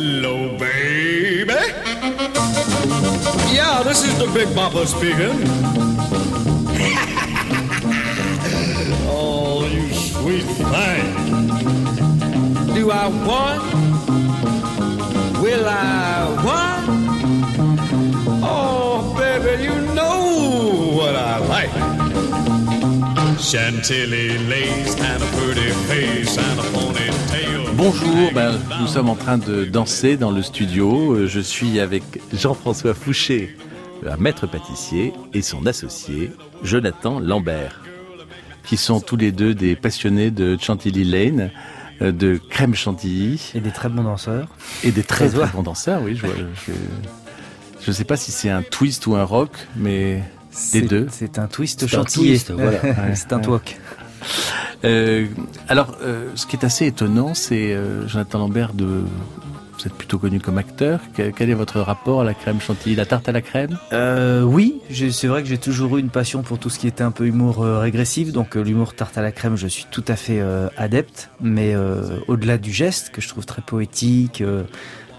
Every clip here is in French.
Hello, baby. Yeah, this is the Big Papa speaking. oh, you sweet thing. Do I want? Will I want? Chantilly lace and a pretty face and a ponytail. Bonjour, ben, nous sommes en train de danser dans le studio. Euh, Je suis avec Jean-François Fouché, un maître pâtissier, et son associé, Jonathan Lambert, qui sont tous les deux des passionnés de Chantilly Lane, euh, de crème chantilly, Et des très bons danseurs. et des très, bons danseurs, oui. Je vois, je, je sais pas si c'est un twist ou un rock, mais C'est- deux. C'est un twist C'est un chantilly. twist, voilà. c'est un. Euh, alors, euh, ce qui est assez étonnant, c'est euh, Jonathan Lambert de. Vous êtes plutôt connu comme acteur. Que- Quel est votre rapport à la crème chantilly, la tarte à la crème? Euh, oui, c'est vrai que j'ai toujours eu une passion pour tout ce qui était un peu humour euh, régressif. Donc euh, l'humour tarte à la crème, je suis tout à fait adepte. Mais au-delà du geste, que je trouve très poétique,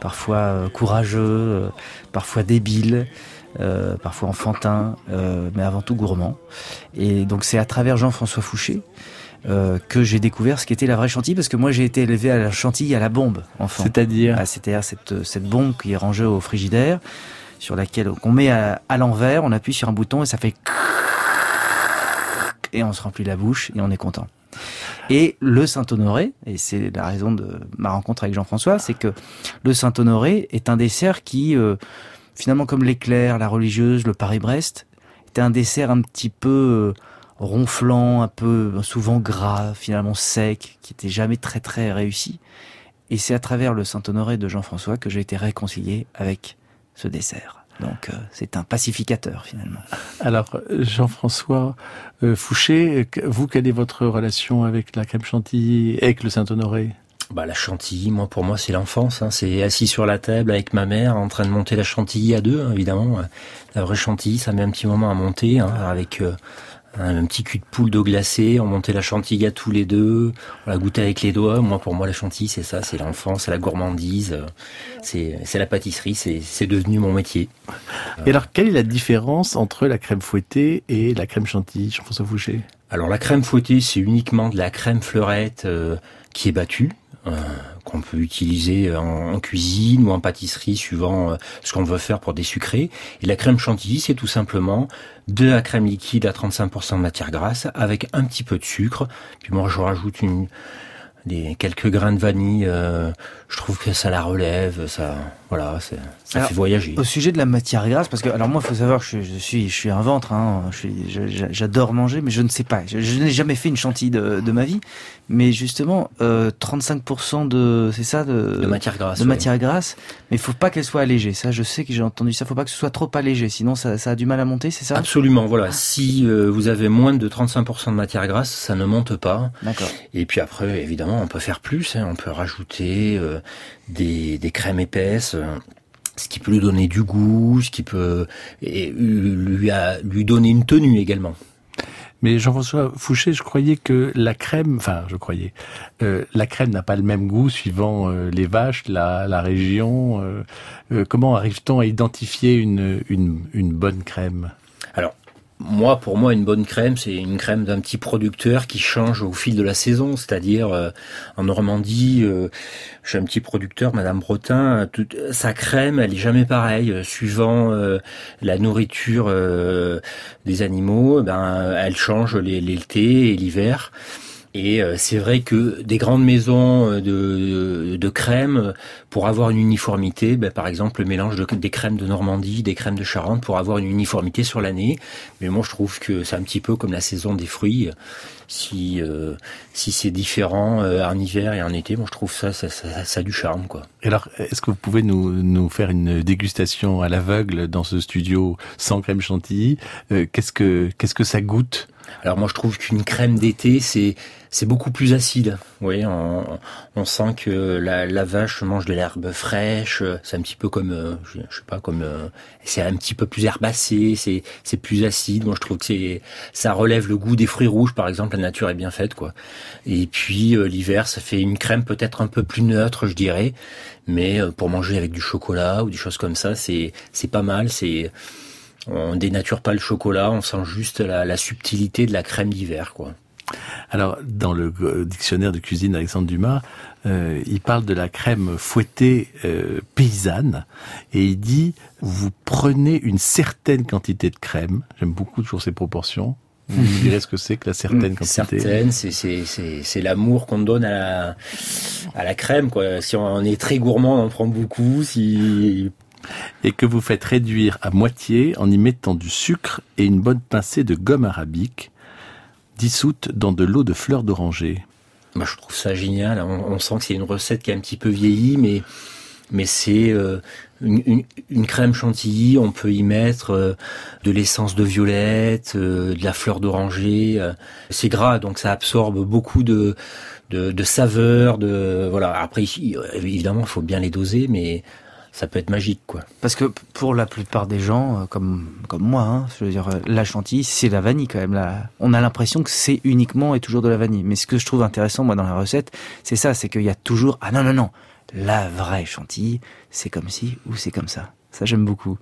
parfois courageux, parfois débile, euh, parfois enfantin, euh, mais avant tout gourmand. Et donc c'est à travers Jean-François Fouché euh, que j'ai découvert ce qu'était la vraie chantilly, parce que moi j'ai été élevé à la chantilly à la bombe, enfant. C'est-à-dire Ah, C'est-à-dire cette, cette bombe qui est rangée au frigidaire, sur laquelle qu'on met à, à l'envers, on appuie sur un bouton et ça fait et on se remplit la bouche et on est content. Et le Saint-Honoré, et c'est la raison de ma rencontre avec Jean-François, c'est que le Saint-Honoré est un dessert qui, euh, finalement comme l'éclair, la religieuse, le Paris-Brest, était un dessert un petit peu euh, ronflant, un peu souvent gras, finalement sec, qui était jamais très très réussi. Et c'est à travers le Saint-Honoré de Jean-François que j'ai été réconcilié avec ce dessert. Donc euh, c'est un pacificateur finalement. Alors, Jean-François euh, Fouché, vous, quelle est votre relation avec la crème chantilly avec le Saint-Honoré? Bah la chantilly, moi pour moi c'est l'enfance. Hein. C'est assis sur la table avec ma mère en train de monter la chantilly à deux, hein, évidemment. La vraie chantilly, ça met un petit moment à monter, hein, avec euh, un, petit cul de poule d'eau glacée. On montait la chantilly à tous les deux, on la goûtait avec les doigts. Moi pour moi la chantilly c'est ça, c'est l'enfance, c'est la gourmandise, euh, c'est la pâtisserie, c'est c'est devenu mon métier. Et alors, quelle est la différence entre la crème fouettée et la crème chantilly, Jean-François Fouché? Alors la crème fouettée, c'est uniquement de la crème fleurette euh, qui est battue, euh, qu'on peut utiliser en, cuisine ou en pâtisserie suivant euh, ce qu'on veut faire pour des sucrés. Et la crème chantilly, c'est tout simplement de la crème liquide à 35% de matière grasse avec un petit peu de sucre. Puis moi, je rajoute une, des quelques grains de vanille. euh, je trouve que ça la relève, ça, voilà, ça Alors, fait voyager. Au sujet de la matière grasse, parce que alors moi, il faut savoir que je, je suis, je suis un ventre. Hein, j'adore manger, mais je ne sais pas. Je, je n'ai jamais fait une chantilly de, de ma vie. Mais justement, euh, 35% de, c'est ça, de, De matière grasse. de ouais. matière grasse. Mais il faut pas qu'elle soit allégée. Ça, je sais que j'ai entendu ça. Faut pas que ce soit trop allégé, sinon ça, ça a du mal à monter, c'est ça? Absolument, voilà. Si euh, vous avez moins de 35% de matière grasse, ça ne monte pas. D'accord. Et puis après, évidemment, on peut faire plus. hein. On peut rajouter euh, des, des crèmes épaisses, euh, ce qui peut lui donner du goût, ce qui peut et lui, a- lui donner une tenue également. Mais Jean-François Fouché, je croyais que la crème, enfin, je croyais, euh, la crème n'a pas le même goût suivant euh, les vaches, la, la région. euh, comment arrive-t-on à identifier une, une, une bonne crème? Alors, moi, pour moi, une bonne crème, c'est une crème d'un petit producteur qui change au fil de la saison. C'est-à-dire, euh, en Normandie, euh, j'ai un petit producteur, Madame Bretin, toute- sa crème, elle est jamais pareille. Euh, Suivant euh, la nourriture euh, des animaux, ben, elle change l'été et l'hiver. Et euh, c'est vrai que des grandes maisons euh, de, de crème, euh, pour avoir une uniformité, ben, par exemple le mélange de, des crèmes de Normandie, des crèmes de Charente, pour avoir une uniformité sur l'année. Mais moi je trouve que c'est un petit peu comme la saison des fruits. Si c'est différent en hiver et en été, moi je trouve ça ça, a du charme quoi. Et alors, est-ce que vous pouvez nous, faire une dégustation à l'aveugle dans ce studio sans crème chantilly? Qu'est-ce que qu'est-ce que ça goûte? Alors moi je trouve qu'une crème d'été c'est c'est beaucoup plus acide. Voyez, on, on sent que la, la vache mange de l'herbe fraîche. C'est un petit peu comme, euh, je, je sais pas, comme euh, c'est un petit peu plus herbacé. C'est c'est plus acide. Moi je trouve que c'est ça relève le goût des fruits rouges par exemple. La nature est bien faite quoi. Et puis euh, l'hiver ça fait une crème peut-être un peu plus neutre je dirais, mais euh, pour manger avec du chocolat ou des choses comme ça c'est c'est pas mal. C'est on dénature pas le chocolat, on sent juste la, la subtilité de la crème d'hiver, quoi. Alors, dans le euh, dictionnaire de cuisine d'Alexandre Dumas, euh, il parle de la crème fouettée euh, paysanne et il dit vous prenez une certaine quantité de crème. J'aime beaucoup toujours ces proportions. Vous me direz ce que c'est que la certaine quantité. Certaine, c'est c'est c'est c'est l'amour qu'on donne à la à la crème, quoi. Si on est très gourmand, on en prend beaucoup. Si et que vous faites réduire à moitié en y mettant du sucre et une bonne pincée de gomme arabique dissoute dans de l'eau de fleurs d'oranger. Moi, je trouve ça génial. On, on sent que c'est une recette qui est un petit peu vieillie, mais mais c'est euh, une, crème chantilly. On peut y mettre euh, de l'essence de violette, euh, de la fleur d'oranger. c'est gras, donc ça absorbe beaucoup de de, de saveurs. De voilà. Après, évidemment, il faut bien les doser, mais ça peut être magique, quoi. Parce que pour la plupart des gens, euh, comme comme moi, hein, je veux dire, euh, la chantilly, c'est la vanille quand même. Là, on a l'impression que c'est uniquement et toujours de la vanille. Mais ce que je trouve intéressant, moi, dans la recette, c'est ça, c'est qu'il y a toujours ah non non non, la vraie chantilly, c'est comme ci ou c'est comme ça. Ça j'aime beaucoup.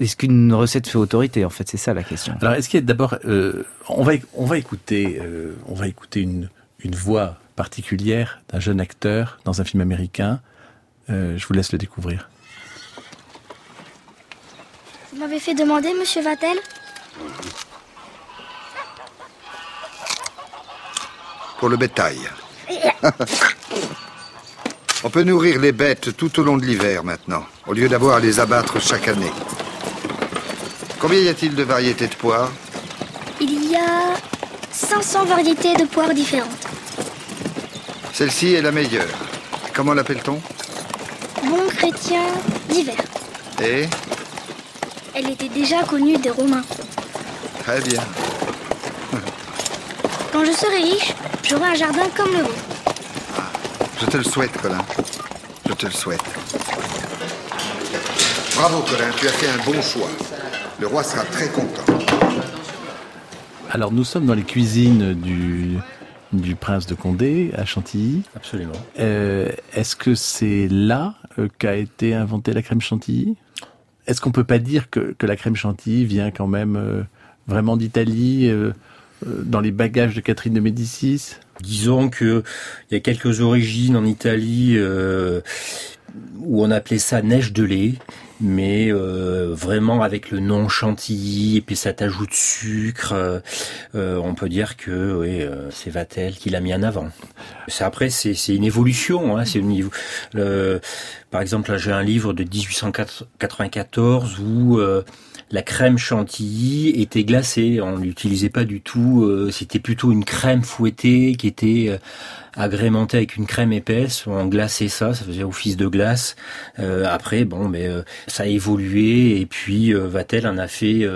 Est-ce qu'une recette fait autorité En fait, c'est ça la question. Alors, est-ce qu'il y a d'abord, euh, on va on va écouter, euh, on va écouter une une voix particulière d'un jeune acteur dans un film américain. Euh, je vous laisse le découvrir. Vous m'avez fait demander, monsieur Vatel pour le bétail. On peut nourrir les bêtes tout au long de l'hiver maintenant, au lieu d'avoir à les abattre chaque année. Combien y a-t-il de variétés de poires Il y a 500 variétés de poires différentes. Celle-ci est la meilleure. Comment l'appelle-t-on Bon chrétien d'hiver. Et Elle était déjà connue des Romains. Très bien. Quand je serai riche, j'aurai un jardin comme le vôtre. Je te le souhaite, Colin. Je te le souhaite. Bravo, Colin, tu as fait un bon choix. Le roi sera très content. Alors, nous sommes dans les cuisines du du prince de Condé à Chantilly. Absolument. Euh, Est-ce que c'est là euh, qu'a été inventée la crème chantilly? Est-ce qu'on peut pas dire que, que la crème chantilly vient quand même euh, vraiment d'Italie, euh, euh, dans les bagages de Catherine de Médicis? Disons que il y a quelques origines en Italie où on appelait ça neige de lait, mais euh, vraiment avec le nom chantilly et puis cet ajout de sucre, euh, euh, on peut dire que oui, euh, c'est Vatel qui l'a mis en avant. C'est après c'est une évolution, hein, c'est une le- par exemple j'ai un livre de 1894 où euh, la crème chantilly était glacée, on l'utilisait pas du tout, euh, c'était plutôt une crème fouettée qui était euh, agrémentée avec une crème épaisse, on glaçait ça, ça faisait office de glace. Euh, après bon mais ça a évolué et puis Vatel en a fait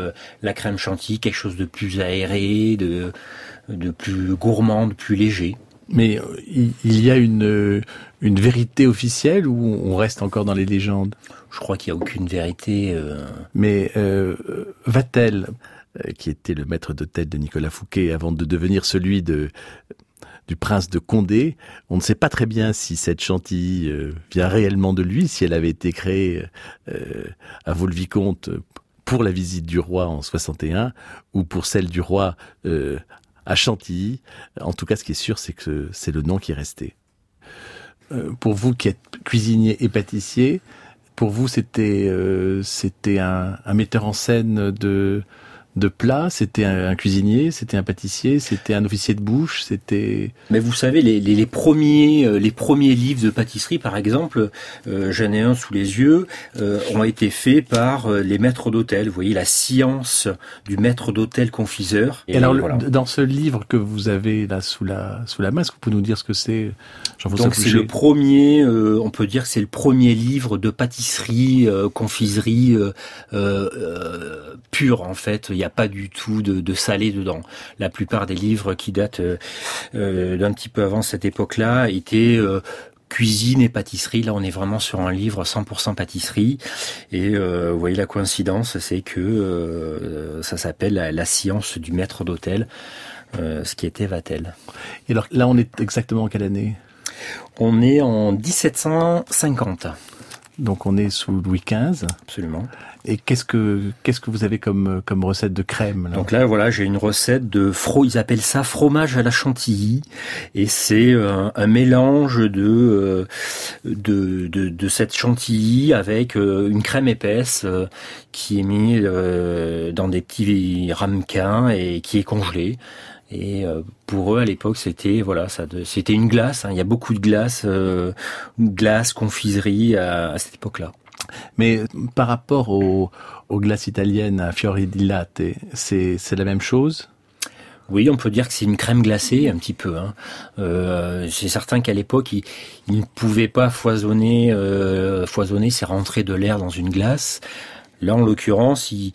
la crème chantilly quelque chose de plus aéré, de plus gourmand, de plus léger. Mais il y a une, une vérité officielle ou on reste encore dans les légendes? Je crois qu'il y a aucune vérité euh, Mais euh, Vatel, euh, qui était le maître d'hôtel de Nicolas Fouquet avant de devenir celui de du prince de Condé, on ne sait pas très bien si cette chantilly vient réellement de lui, si elle avait été créée à Vaux-le-Vicomte pour la visite du roi en 61 ou pour celle du roi à Chantilly. En tout cas, ce qui est sûr, c'est que c'est le nom qui est resté. Pour vous qui êtes cuisinier et pâtissier, pour vous, c'était euh, c'était un, un metteur en scène de de plats C'était un, cuisinier C'était un pâtissier C'était un officier de bouche C'était. Mais vous savez, les, les, les, premiers euh, les premiers livres de pâtisserie, par exemple, euh, j'en ai un sous les yeux, euh, ont été faits par les maîtres d'hôtel. Vous voyez la science du maître d'hôtel confiseur. Et, alors, dans ce livre que vous avez là sous la sous la main, est-ce que vous pouvez nous dire ce que c'est Donc c'est le premier, on peut dire que c'est le premier livre de pâtisserie, confiserie pure en fait. Il n'y a pas du tout de, de, salé dedans. La plupart des livres qui datent euh, d'un petit peu avant cette époque-là étaient euh, cuisine et pâtisserie. Là, on est vraiment sur un livre 100% pâtisserie. Et euh, vous voyez la coïncidence, c'est que euh, ça s'appelle la, science du maître d'hôtel, euh, ce qui était Vatel. Et alors là, on est exactement en quelle année? On est en 1750. Donc on est sous Louis XV. Absolument. Et qu'est-ce que qu'est-ce que vous avez comme comme recette de crème Donc là voilà, j'ai une recette de fro, ils appellent ça fromage à la chantilly et c'est euh, un, mélange de, euh, de, de de cette chantilly avec euh, une crème épaisse qui est mise dans des petits ramequins et qui est congelée. Et pour eux à l'époque c'était voilà ça c'était une glace. Hein. Il y a beaucoup de glace, euh, glace, confiserie à cette époque-là. Mais par rapport aux, glaces italiennes à fiori di latte, c'est la même chose? Oui, on peut dire que c'est une crème glacée, un petit peu. Hein. Euh, c'est certain qu'à l'époque, il, ne pouvait pas foisonner, euh, foisonner, c'est rentrer de l'air dans une glace. Là, en l'occurrence, il,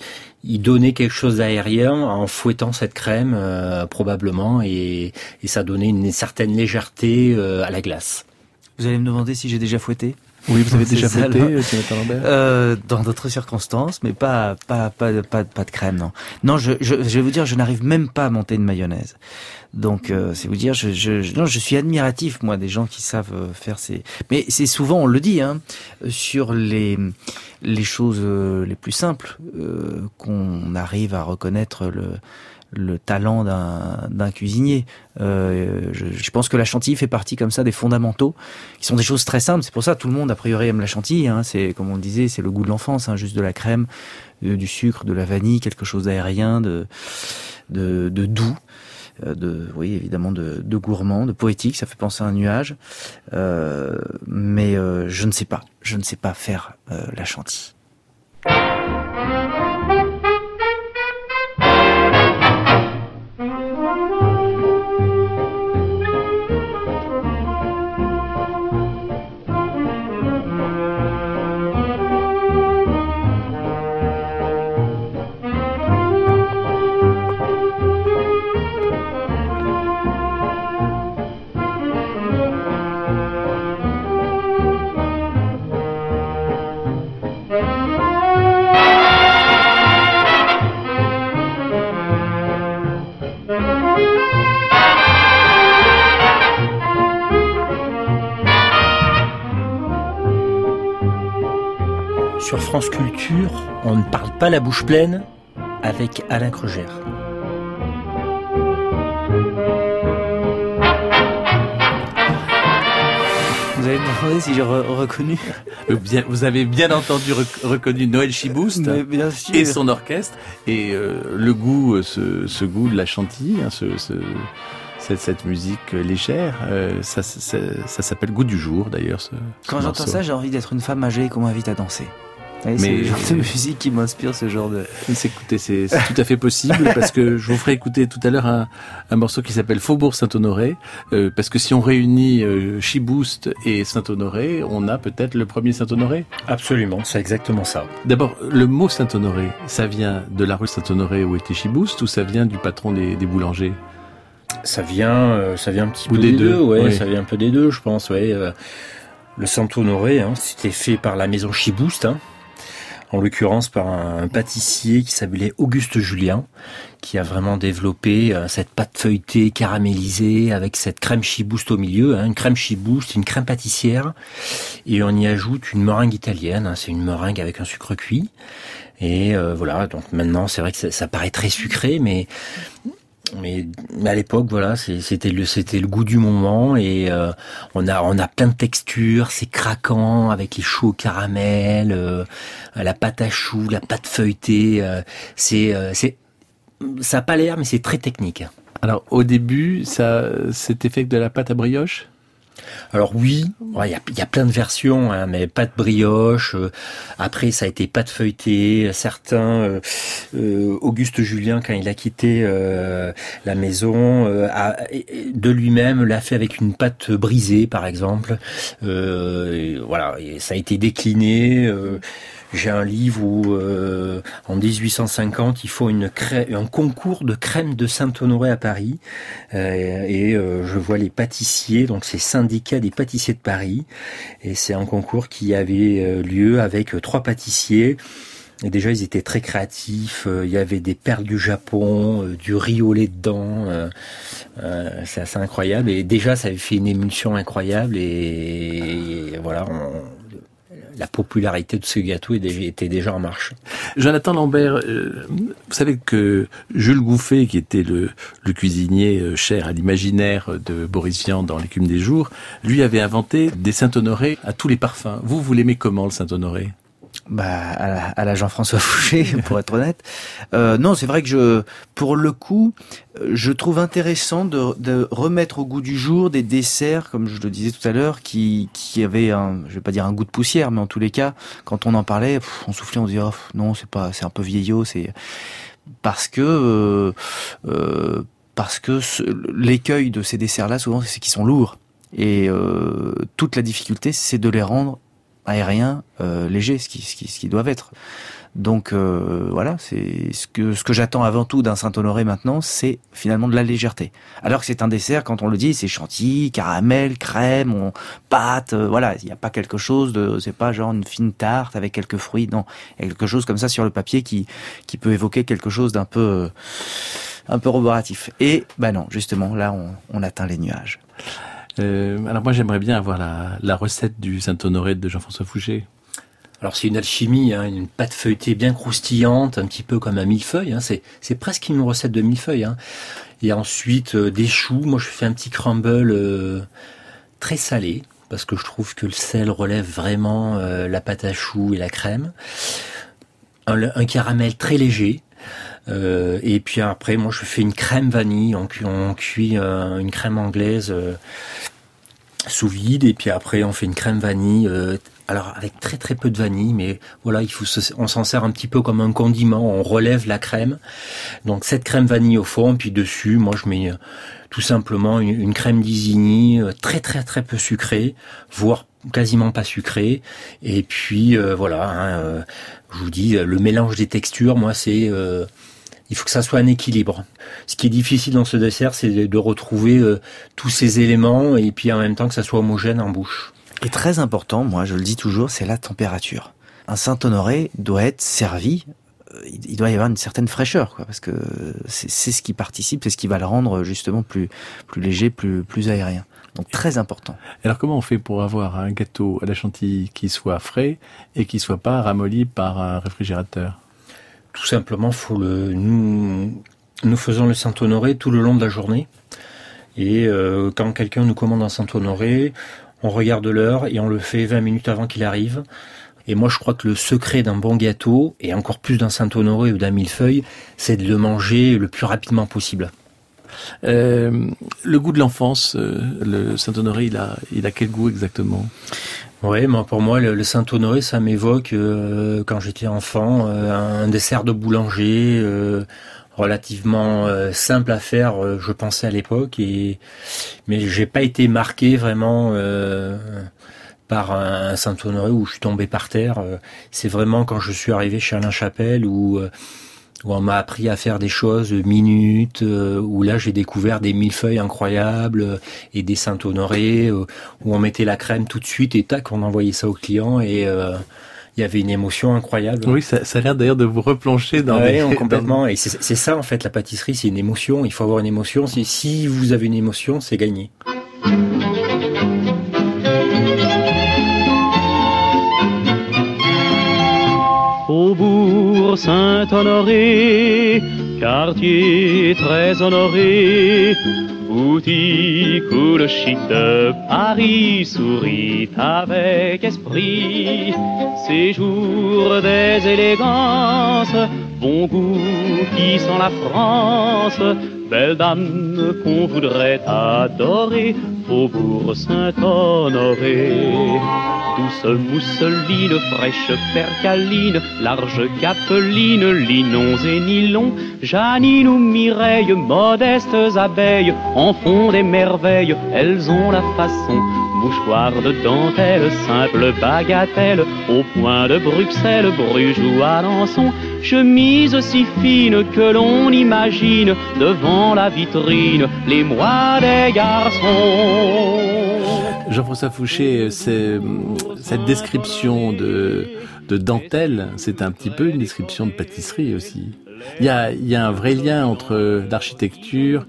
donnait quelque chose d'aérien en fouettant cette crème, euh, probablement, et, ça donnait une certaine légèreté à la glace. Vous allez me demander si j'ai déjà fouetté? Oui, vous avez déjà fouetté, euh, Dans d'autres circonstances, mais pas, pas, pas, pas, pas de crème, non. Non, je, je, je vais vous dire, je n'arrive même pas à monter une mayonnaise. Donc, euh, c'est vous dire, je, je, non, je suis admiratif, moi, des gens qui savent euh, faire ces. Mais c'est souvent, on le dit, hein, sur les les choses euh, les plus simples qu'on arrive à reconnaître le le talent d'un cuisinier. Euh, je, je, pense que la chantilly fait partie comme ça des fondamentaux, qui sont des choses très simples. C'est pour ça tout le monde a priori aime la chantilly. Hein. C'est comme on le disait, c'est le goût de l'enfance, hein, juste de la crème, euh, du sucre, de la vanille, quelque chose d'aérien, de, de, de, doux. Euh, de, oui, évidemment, de, de, gourmand, de poétique, ça fait penser à un nuage. Euh, mais euh, je ne sais pas, je ne sais pas faire la chantilly. France Culture, on ne parle pas la bouche pleine avec Alain Kruger. Vous avez demandé si j'ai reconnu euh, bien, Vous avez bien entendu reconnu Noël Chibouste et son orchestre et euh, le goût, euh, ce, goût de la chantilly, hein, ce, cette, musique légère. ça, ça, s'appelle Goût du jour d'ailleurs. Quand j'entends ça, j'ai envie d'être une femme âgée qu'on m'invite à danser mais c'est le genre de musique qui m'inspire ce genre de. Écoutez, c'est tout à fait possible parce que je vous ferai écouter tout à l'heure un, un, morceau qui s'appelle Faubourg Saint-Honoré euh, parce que si on réunit euh, Chibouste et Saint-Honoré, on a peut-être le premier Saint-Honoré. Absolument, c'est exactement ça. D'abord, le mot Saint-Honoré, ça vient de la rue Saint-Honoré où était Chibouste ou ça vient du patron des, des boulangers? Ça vient, euh, ça vient un petit peu des, deux, ouais, ça vient un peu des deux, je pense, ouais. Euh, le Saint-Honoré, hein, c'était fait par la maison Chibouste, hein, en l'occurrence par un, pâtissier qui s'appelait Auguste Julien, qui a vraiment développé euh, cette pâte feuilletée caramélisée avec cette crème chibouste au milieu. Hein, une crème chibouste, une crème pâtissière, et on y ajoute une meringue italienne. Hein, c'est une meringue avec un sucre cuit. Et euh, voilà, donc maintenant c'est vrai que ça, ça, paraît très sucré, mais mais, à l'époque, voilà, c'était le c'était le goût du moment et euh, on a on a plein de textures, c'est craquant avec les choux au caramel, euh, la pâte à choux, la pâte feuilletée, euh, c'est c'est ça a pas l'air, mais c'est très technique. Alors au début, ça fait avec de la pâte à brioche? Alors oui, il y, a, plein de versions, hein, mais pas de brioche. Euh, après, ça a été pas de feuilleté. Certains, euh, euh, Auguste Julien, quand il a quitté la maison, de lui-même l'a fait avec une pâte brisée, par exemple. voilà, ça a été décliné. J'ai un livre où, euh, en 1850, il faut une un concours de crème de Saint-Honoré à Paris. Euh, et euh, je vois les pâtissiers, donc c'est syndicat des pâtissiers de Paris. Et c'est un concours qui avait euh, lieu avec trois pâtissiers. Et déjà, ils étaient très créatifs. Il y avait des perles du Japon, du riz au lait dedans. c'est assez incroyable. Et déjà, ça avait fait une émulsion incroyable. Et, et voilà, on, la popularité de ce gâteau était déjà en marche. Jonathan Lambert, euh, vous savez que Jules Gouffet, qui était le, cuisinier euh, cher à l'imaginaire de Boris Vian dans l'écume des jours, lui avait inventé des Saint-Honoré à tous les parfums. Vous, vous l'aimez comment le Saint-Honoré? Bah, à la, Jean-François Fouché, pour être honnête. Euh, non, c'est vrai que je, pour le coup, je trouve intéressant de, de, remettre au goût du jour des desserts, comme je le disais tout à l'heure, qui, qui avaient un, je vais pas dire un goût de poussière, mais en tous les cas, quand on en parlait, on soufflait, on disait, oh, non, c'est pas, c'est un peu vieillot, c'est parce que, euh, euh, parce que l'écueil de ces desserts-là, souvent, c'est qu'ils sont lourds. Et toute la difficulté, c'est de les rendre aérien euh, léger, ce qui, ce qui, ce qui doivent être. Donc euh, voilà, c'est ce que ce que j'attends avant tout d'un Saint-Honoré maintenant, c'est finalement de la légèreté. Alors que c'est un dessert, quand on le dit, c'est chantilly, caramel, crème, pâte, euh, voilà, il n'y a pas quelque chose de, c'est pas genre une fine tarte avec quelques fruits, non, il y a quelque chose comme ça sur le papier qui qui peut évoquer quelque chose d'un peu un peu roboratif. Et bah non, justement, là on, on atteint les nuages. Euh, alors moi j'aimerais bien avoir la, recette du Saint-Honoré de Jean-François Fouché. Alors c'est une alchimie, hein, une pâte feuilletée bien croustillante, un petit peu comme un millefeuille. Hein. C'est, presque une recette de millefeuille. Hein. Et ensuite euh, des choux. Moi je fais un petit crumble euh, très salé parce que je trouve que le sel relève vraiment la pâte à choux et la crème. Un caramel très léger. Et puis après, moi, je fais une crème vanille. On, on cuit une crème anglaise sous vide et puis après on fait une crème vanille euh, alors avec très très peu de vanille mais voilà il faut on s'en sert un petit peu comme un condiment on relève la crème donc cette crème vanille au fond puis dessus moi je mets euh, tout simplement une, crème d'Isigny euh, très très très peu sucrée voire quasiment pas sucrée et puis voilà hein, je vous dis le mélange des textures moi c'est il faut que ça soit un équilibre. Ce qui est difficile dans ce dessert, c'est de retrouver euh, tous ces éléments et puis en même temps que ça soit homogène en bouche. Et très important, moi je le dis toujours, c'est la température. Un Saint-Honoré doit être servi euh, il doit y avoir une certaine fraîcheur, quoi, parce que c'est ce qui participe, c'est ce qui va le rendre justement plus plus léger, plus plus aérien. Donc très important. Alors comment on fait pour avoir un gâteau à la chantilly qui soit frais et qui soit pas ramolli par un réfrigérateur? Tout simplement, faut le, nous, nous faisons le Saint-Honoré tout le long de la journée. Et euh, quand quelqu'un nous commande un Saint-Honoré, on regarde l'heure et on le fait 20 minutes avant qu'il arrive. Et moi, je crois que le secret d'un bon gâteau, et encore plus d'un Saint-Honoré ou d'un millefeuille, c'est de le manger le plus rapidement possible. Euh, le goût de l'enfance, euh, le Saint-Honoré, il a, il a quel goût exactement? Oui, pour moi le, Saint-Honoré ça m'évoque euh, quand j'étais enfant un dessert de boulanger relativement simple à faire, je pensais à l'époque et mais j'ai pas été marqué vraiment par un Saint-Honoré où je suis tombé par terre. C'est vraiment quand je suis arrivé chez Alain Chapelle où où on m'a appris à faire des choses minutes, euh, où là j'ai découvert des millefeuilles incroyables euh, et des Saint-Honoré, euh, où on mettait la crème tout de suite et tac, on envoyait ça au client et il y avait une émotion incroyable. Oui, ça, ça a l'air d'ailleurs de vous replonger dans ouais, les... complètement. Et c'est ça en fait la pâtisserie, c'est une émotion. Il faut avoir une émotion. Si vous avez une émotion, c'est gagné. Saint-Honoré, quartier très honoré, boutique où le chic de Paris sourit avec esprit. Séjour des élégances, bon goût qui sent la France, belle dame qu'on voudrait adorer, Faubourg Saint-Honoré. Douce mousseline, fraîche percaline, large capeline, linons et nylons, Janine ou Mireille, modestes abeilles, en font des merveilles, elles ont la façon. Mouchoir de dentelle, simple bagatelle, au point de Bruxelles, Bruges ou Alençon, chemise si fine que l'on imagine devant la vitrine les mois des garçons. Jean-François Fouché, cette description de, de dentelle, c'est un petit peu une description de pâtisserie aussi. Il y a, il y a un vrai lien entre l'architecture,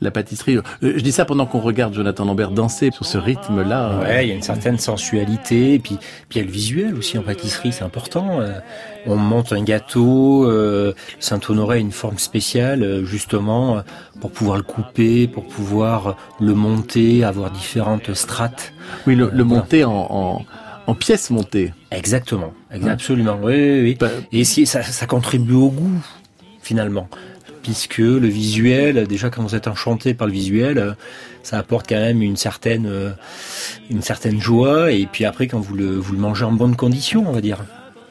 la pâtisserie. Euh, Je dis ça pendant qu'on regarde Jonathan Lambert danser sur ce rythme-là. Ouais, il y a une certaine sensualité, et puis, puis il y a le visuel aussi en pâtisserie, c'est important. Euh, On monte un gâteau, euh, Saint-Honoré a une forme spéciale, justement, pour pouvoir le couper, pour pouvoir le monter, avoir différentes strates. Oui, le, le monter en, en, en pièces montées. Exactement, ex- absolument, oui, oui, oui. Bah, Et si, ça, ça contribue au goût, finalement. Puisque le visuel, déjà quand vous êtes enchanté par le visuel, ça apporte quand même une certaine, euh, une certaine joie. Et puis après, quand vous le, vous le mangez en bonnes conditions, on va dire.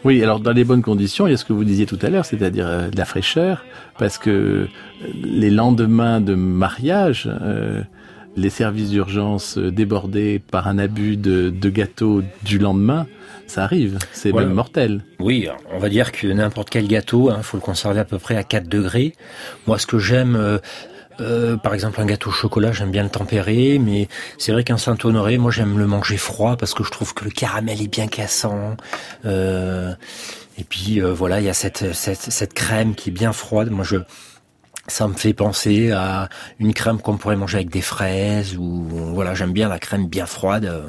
Oui, alors dans les bonnes conditions, il y a ce que vous disiez tout à l'heure, c'est-à-dire euh, de la fraîcheur, parce que euh, les lendemains de mariage, les services d'urgence euh, débordés par un abus de, de gâteau du lendemain, ça arrive, c'est Voilà. même mortel. Oui, on va dire que n'importe quel gâteau, il faut le conserver à peu près à 4 degrés. Moi, ce que j'aime, euh, euh, par exemple, un gâteau au chocolat, j'aime bien le tempérer, mais c'est vrai qu'un Saint-Honoré, moi, j'aime le manger froid parce que je trouve que le caramel est bien cassant. Euh, et puis, euh, voilà, il y a cette, cette, cette crème qui est bien froide. Moi, je, ça me fait penser à une crème qu'on pourrait manger avec des fraises ou voilà, j'aime bien la crème bien froide.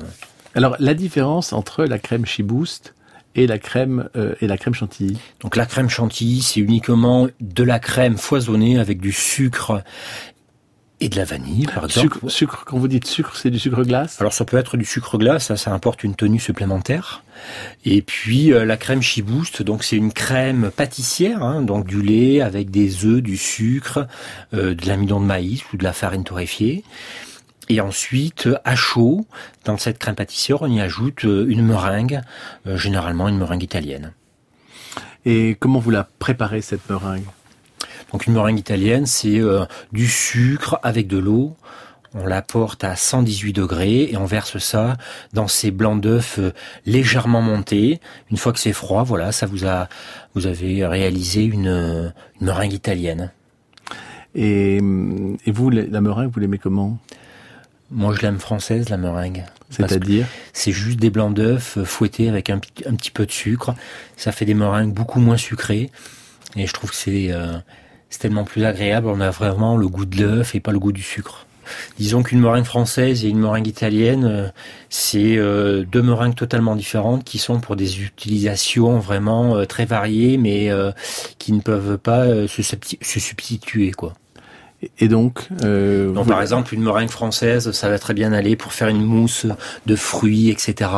Alors la différence entre la crème Chiboost et la crème euh, et la crème chantilly? Donc la crème chantilly, c'est uniquement de la crème foisonnée avec du sucre et de la vanille, par exemple. Sucre, sucre, quand vous dites sucre, c'est du sucre glace? Alors ça peut être du sucre glace, ça, ça apporte une tenue supplémentaire. Et puis euh, la crème Chiboost, donc c'est une crème pâtissière, hein, donc du lait avec des œufs, du sucre, euh, de l'amidon de maïs ou de la farine torréfiée. Et ensuite, euh, à chaud, dans cette crème pâtissière, on y ajoute une meringue, euh, généralement une meringue italienne. Et comment vous la préparez cette meringue? Donc une meringue italienne, c'est du sucre avec de l'eau. On l'apporte à 118 degrés et on verse ça dans ces blancs d'œufs euh, légèrement montés. Une fois que c'est froid, voilà, ça vous a, vous avez réalisé une, une meringue italienne. et, et vous, la la meringue, vous l'aimez comment? Moi, je l'aime française, la meringue. C'est-à-dire? C'est juste des blancs d'œufs euh, fouettés avec un, petit- un petit peu de sucre. Ça fait des meringues beaucoup moins sucrées. Et je trouve que c'est euh, c'est tellement plus agréable. On a vraiment le goût de l'œuf et pas le goût du sucre. Disons qu'une meringue française et une meringue italienne, euh, c'est euh, deux meringues totalement différentes qui sont pour des utilisations vraiment euh, très variées, mais qui ne peuvent pas se substituer, quoi. Et donc, euh, Donc, vous- par exemple, une meringue française, ça va très bien aller pour faire une mousse de fruits, etc.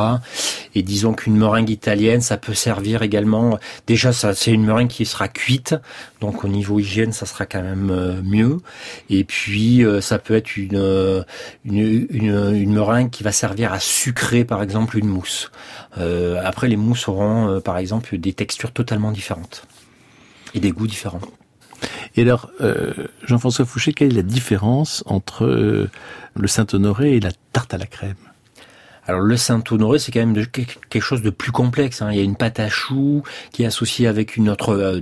Et disons qu'une meringue italienne, ça peut servir également. Déjà, ça, c'est une meringue qui sera cuite, donc au niveau hygiène, ça sera quand même euh, mieux. Et puis, euh, ça peut être une, une, une, une meringue qui va servir à sucrer, par exemple, une mousse. Euh, après, les mousses auront, par exemple, des textures totalement différentes et des goûts différents. Et alors, euh, Jean-François Fouché, quelle est la différence entre euh, le Saint-Honoré et la tarte à la crème? Alors le Saint-Honoré, c'est quand même quelque chose de plus complexe. hein. Il y a une pâte à choux qui est associée avec une autre, euh,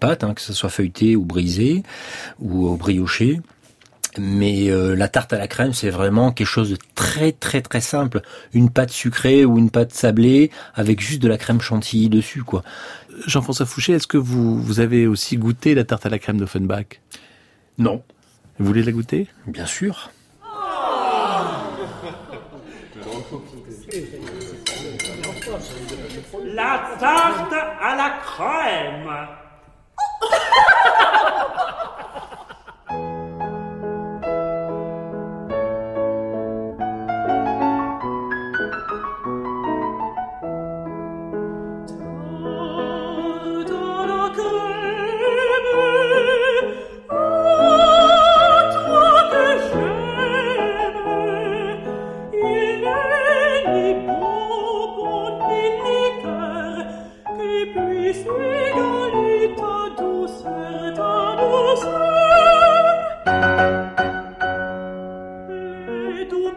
pâte, hein, que ce soit feuilletée ou brisée ou au brioché. Mais euh, la tarte à la crème, c'est vraiment quelque chose de très très très simple. Une pâte sucrée ou une pâte sablée avec juste de la crème chantilly dessus, quoi. Jean-François Fouché, est-ce que vous, vous avez aussi goûté la tarte à la crème d'Offenbach? Non. Vous voulez la goûter? Bien sûr. La tarte à la crème.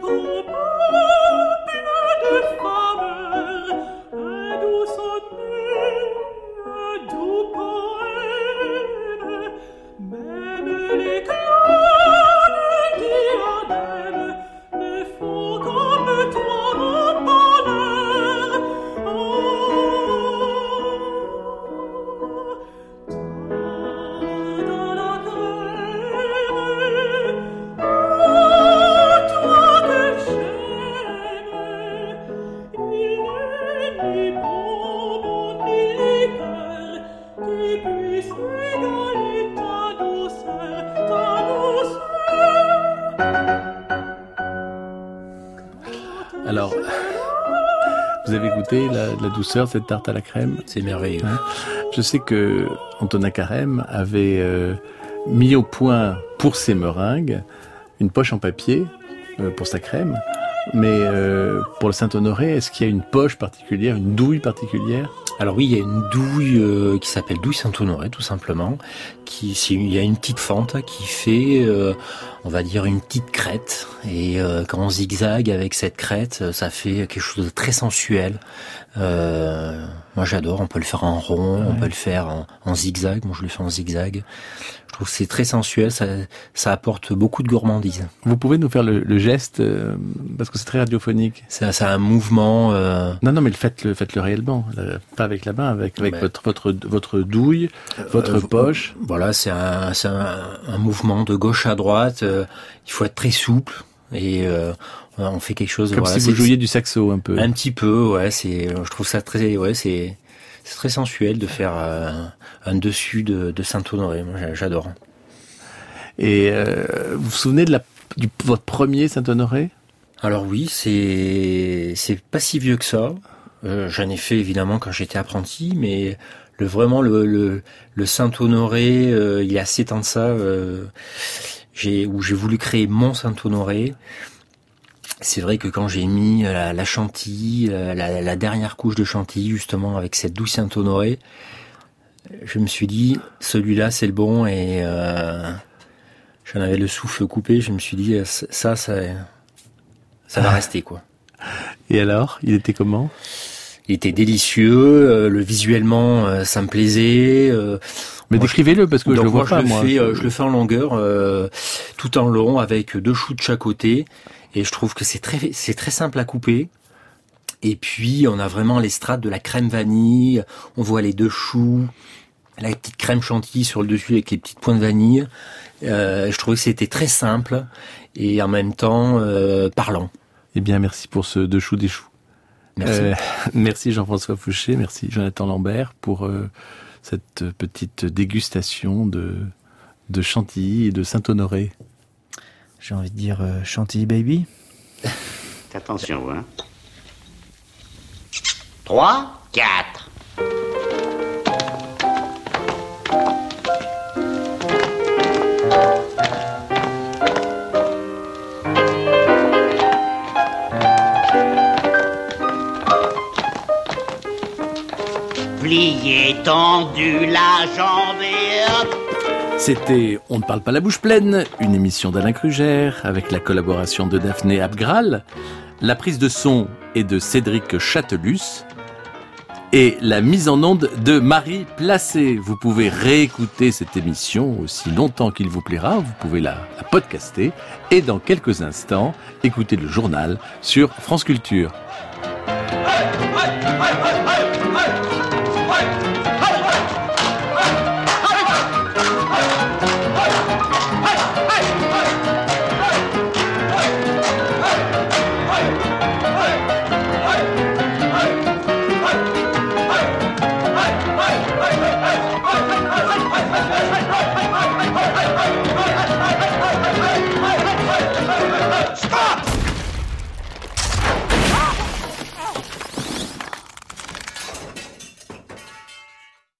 Alors, douceur cette tarte à la crème C'est merveilleux. Hein Je sais que Antonin Carême avait euh, mis au point pour ses meringues une poche en papier euh, pour sa crème. Mais euh, pour le Saint-Honoré, est-ce qu'il y a une poche particulière, une douille particulière? Alors oui, il y a une douille euh, qui s'appelle douille Saint-Honoré, tout simplement. Qui, il y a une petite fente qui fait, euh, on va dire, une petite crête. Et euh, quand on zigzague avec cette crête, euh, ça fait quelque chose de très sensuel. Euh, moi, j'adore. On peut le faire en rond, on peut le faire en, en zigzag. Moi, je le fais en zigzag. Je trouve que c'est très sensuel. Ça, ça apporte beaucoup de gourmandise. Vous pouvez nous faire le, le geste parce que c'est très radiophonique. Ça, ça a un mouvement. Non, non, mais le faites-le, faites-le réellement, pas avec la main, avec, avec Mais- votre, votre, votre douille, votre poche. Voilà, c'est un, c'est un, un mouvement de gauche à droite. euh, il faut être très souple et euh, on fait quelque chose. Comme voilà, si vous jouiez du saxo un peu. Un petit peu, ouais. C'est, je trouve ça très, ouais, c'est, c'est très sensuel de faire euh, un dessus de, de Saint-Honoré. Moi, j'adore. Et euh, vous vous souvenez de la, du, votre premier Saint-Honoré? Alors oui, c'est, c'est pas si vieux que ça. Euh, j'en ai fait évidemment quand j'étais apprenti, mais le vraiment le, le, le Saint-Honoré, euh, il y a assez temps de ça, euh, j'ai, où j'ai voulu créer mon Saint-Honoré. C'est vrai que quand j'ai mis la, la chantilly, la, dernière couche de chantilly justement avec cette douce Saint-Honoré, je me suis dit celui-là c'est le bon et euh, j'en avais le souffle coupé. Je me suis dit ça, ça, ça va rester quoi. Et alors, il était comment? Il était délicieux, euh, le visuellement euh, ça me plaisait. euh, Mais décrivez-le parce que je le vois moi, pas je le. Fais, euh, je le fais en longueur, euh, tout en long, avec deux choux de chaque côté. Et je trouve que c'est très, c'est très simple à couper. Et puis, on a vraiment les strates de la crème vanille. On voit les deux choux, la petite crème chantilly sur le dessus avec les petites points de vanille. Euh, je trouvais que c'était très simple et en même temps euh, parlant. Eh bien, merci pour ce deux choux des choux. Merci. Euh, merci Jean-François Fouché, merci Jonathan Lambert pour euh, cette petite dégustation de, de Chantilly et de Saint-Honoré. J'ai envie de dire euh, Chantilly Baby. Attention, hein. 3, 4. Tendu, la jambe et hop. C'était On ne parle pas la bouche pleine, une émission d'Alain Krugère avec la collaboration de Daphné Abgral. La prise de son est de Cédric Châtelus et la mise en onde de Marie Placé. Vous pouvez réécouter cette émission aussi longtemps qu'il vous plaira. Vous pouvez la, la podcaster et dans quelques instants écouter le journal sur France Culture. Hey, hey, hey, hey.